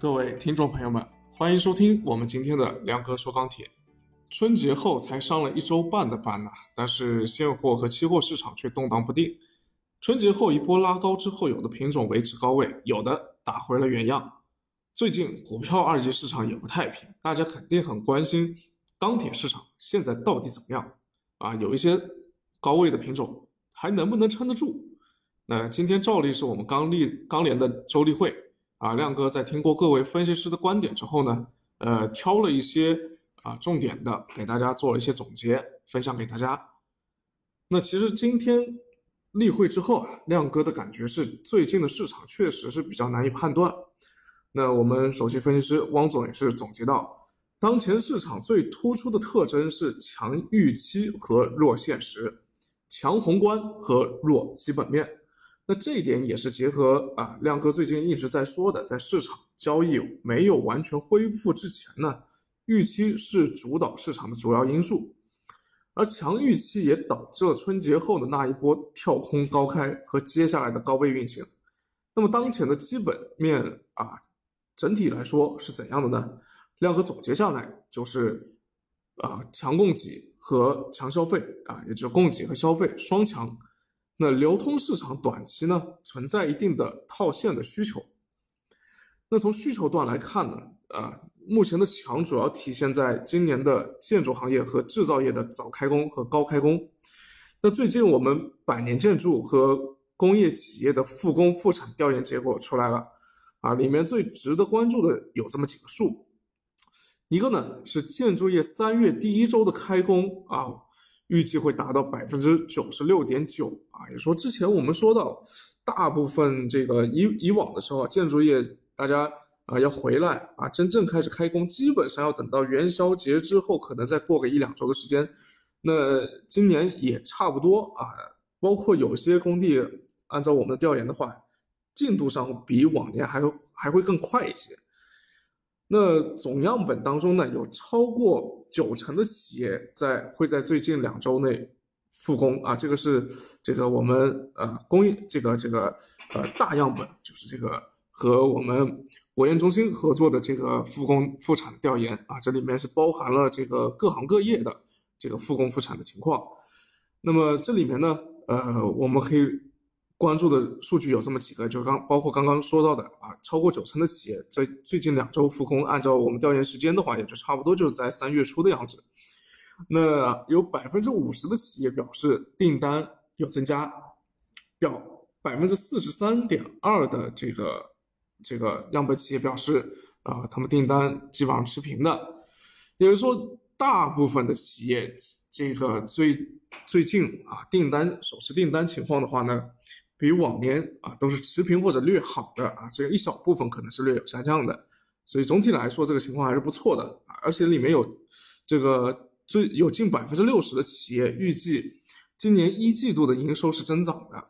各位听众朋友们，欢迎收听我们今天的梁哥说钢铁。春节后才上了一周半的班呐，但是现货和期货市场却动荡不定。春节后一波拉高之后，有的品种维持高位，有的打回了原样。最近股票二级市场也不太平，大家肯定很关心钢铁市场现在到底怎么样啊？有一些高位的品种还能不能撑得住？那今天照例是我们钢立钢联的周例会啊，亮哥在听过各位分析师的观点之后呢，呃，挑了一些啊重点的给大家做了一些总结，分享给大家。那其实今天例会之后啊，亮哥的感觉是最近的市场确实是比较难以判断。那我们首席分析师汪总也是总结到，当前市场最突出的特征是强预期和弱现实，强宏观和弱基本面。那这一点也是结合啊，亮哥最近一直在说的，在市场交易没有完全恢复之前呢，预期是主导市场的主要因素，而强预期也导致了春节后的那一波跳空高开和接下来的高位运行。那么当前的基本面啊，整体来说是怎样的呢？亮哥总结下来就是啊，强供给和强消费啊，也就是供给和消费双强。那流通市场短期呢存在一定的套现的需求。那从需求端来看呢，啊，目前的强主要体现在今年的建筑行业和制造业的早开工和高开工。那最近我们百年建筑和工业企业的复工复产调研结果出来了，啊，里面最值得关注的有这么几个数，一个呢是建筑业三月第一周的开工啊。预计会达到百分之九十六点九啊，也说之前我们说到，大部分这个以以往的时候，建筑业大家啊要回来啊，真正开始开工，基本上要等到元宵节之后，可能再过个一两周的时间。那今年也差不多啊，包括有些工地，按照我们的调研的话，进度上比往年还还会更快一些。那总样本当中呢，有超过九成的企业在会在最近两周内复工啊，这个是这个我们呃工业这个这个呃大样本，就是这个和我们国研中心合作的这个复工复产调研啊，这里面是包含了这个各行各业的这个复工复产的情况。那么这里面呢，呃，我们可以。关注的数据有这么几个，就刚包括刚刚说到的啊，超过九成的企业在最近两周复工，按照我们调研时间的话，也就差不多就是在三月初的样子。那有百分之五十的企业表示订单有增加，表百分之四十三点二的这个这个样本企业表示啊，他们订单基本上持平的，也就是说，大部分的企业这个最最近啊订单首次订单情况的话呢。比往年啊都是持平或者略好的啊，只有一小部分可能是略有下降的，所以总体来说这个情况还是不错的啊，而且里面有这个最有近百分之六十的企业预计今年一季度的营收是增长的，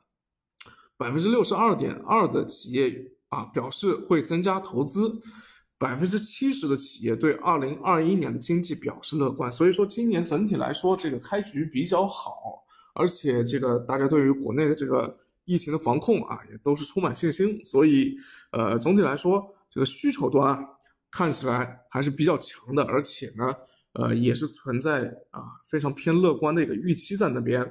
百分之六十二点二的企业啊表示会增加投资，百分之七十的企业对二零二一年的经济表示乐观，所以说今年整体来说这个开局比较好，而且这个大家对于国内的这个。疫情的防控啊，也都是充满信心，所以，呃，总体来说，这个需求端啊，看起来还是比较强的，而且呢，呃，也是存在啊非常偏乐观的一个预期在那边。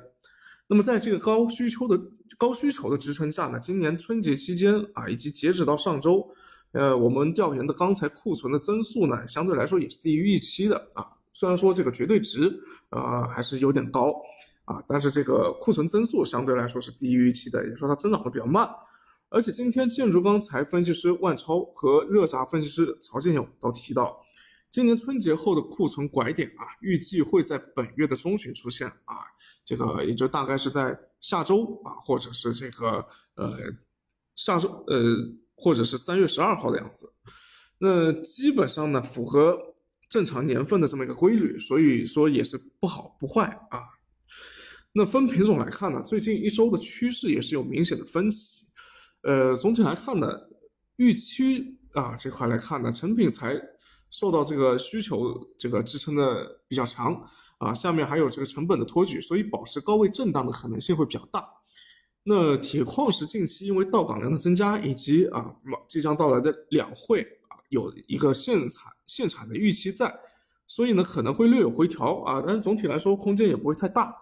那么，在这个高需求的高需求的支撑下呢，今年春节期间啊，以及截止到上周，呃，我们调研的钢材库存的增速呢，相对来说也是低于预期的啊。虽然说这个绝对值啊还是有点高。啊，但是这个库存增速相对来说是低于预期的，也说它增长的比较慢。而且今天建筑钢材分析师万超和热轧分析师曹建勇都提到，今年春节后的库存拐点啊，预计会在本月的中旬出现啊，这个也就大概是在下周啊，或者是这个呃下周呃，或者是三月十二号的样子。那基本上呢，符合正常年份的这么一个规律，所以说也是不好不坏啊。那分品种来看呢，最近一周的趋势也是有明显的分歧。呃，总体来看呢，预期啊这块来看呢，成品材受到这个需求这个支撑的比较强啊，下面还有这个成本的托举，所以保持高位震荡的可能性会比较大。那铁矿石近期因为到港量的增加，以及啊即将到来的两会啊，有一个限产限产的预期在，所以呢可能会略有回调啊，但是总体来说空间也不会太大。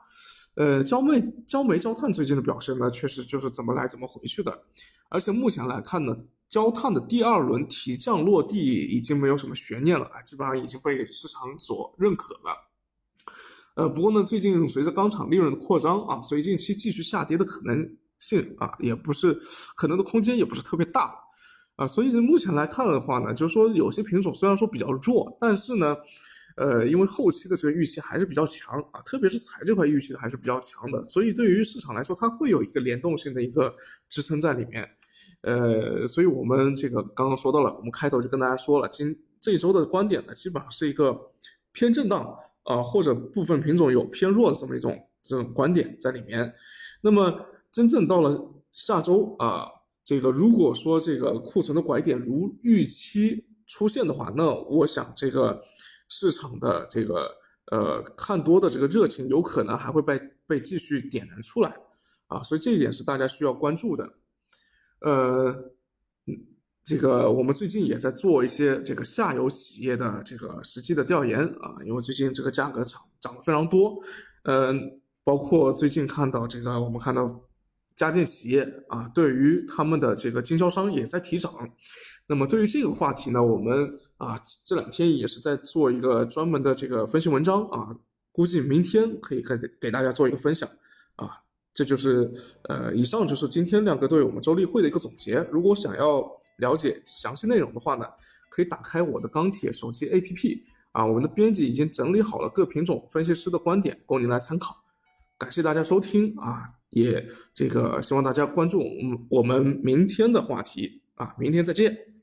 呃，焦煤、焦煤、焦炭最近的表现呢，确实就是怎么来怎么回去的，而且目前来看呢，焦炭的第二轮提降落地已经没有什么悬念了啊，基本上已经被市场所认可了。呃，不过呢，最近随着钢厂利润的扩张啊，所以近期继续下跌的可能性啊，也不是可能的空间也不是特别大啊，所以目前来看的话呢，就是说有些品种虽然说比较弱，但是呢。呃，因为后期的这个预期还是比较强啊，特别是财这块预期的还是比较强的，所以对于市场来说，它会有一个联动性的一个支撑在里面。呃，所以我们这个刚刚说到了，我们开头就跟大家说了，今这一周的观点呢，基本上是一个偏震荡啊，或者部分品种有偏弱的这么一种这种观点在里面。那么真正到了下周啊，这个如果说这个库存的拐点如预期出现的话，那我想这个。市场的这个呃看多的这个热情有可能还会被被继续点燃出来啊，所以这一点是大家需要关注的。呃，这个我们最近也在做一些这个下游企业的这个实际的调研啊，因为最近这个价格涨涨得非常多，嗯，包括最近看到这个我们看到家电企业啊，对于他们的这个经销商也在提涨。那么对于这个话题呢，我们。啊，这两天也是在做一个专门的这个分析文章啊，估计明天可以给给大家做一个分享啊。这就是呃，以上就是今天亮哥对我们周例会的一个总结。如果想要了解详细内容的话呢，可以打开我的钢铁手机 APP 啊，我们的编辑已经整理好了各品种分析师的观点，供您来参考。感谢大家收听啊，也这个希望大家关注我们我们明天的话题啊，明天再见。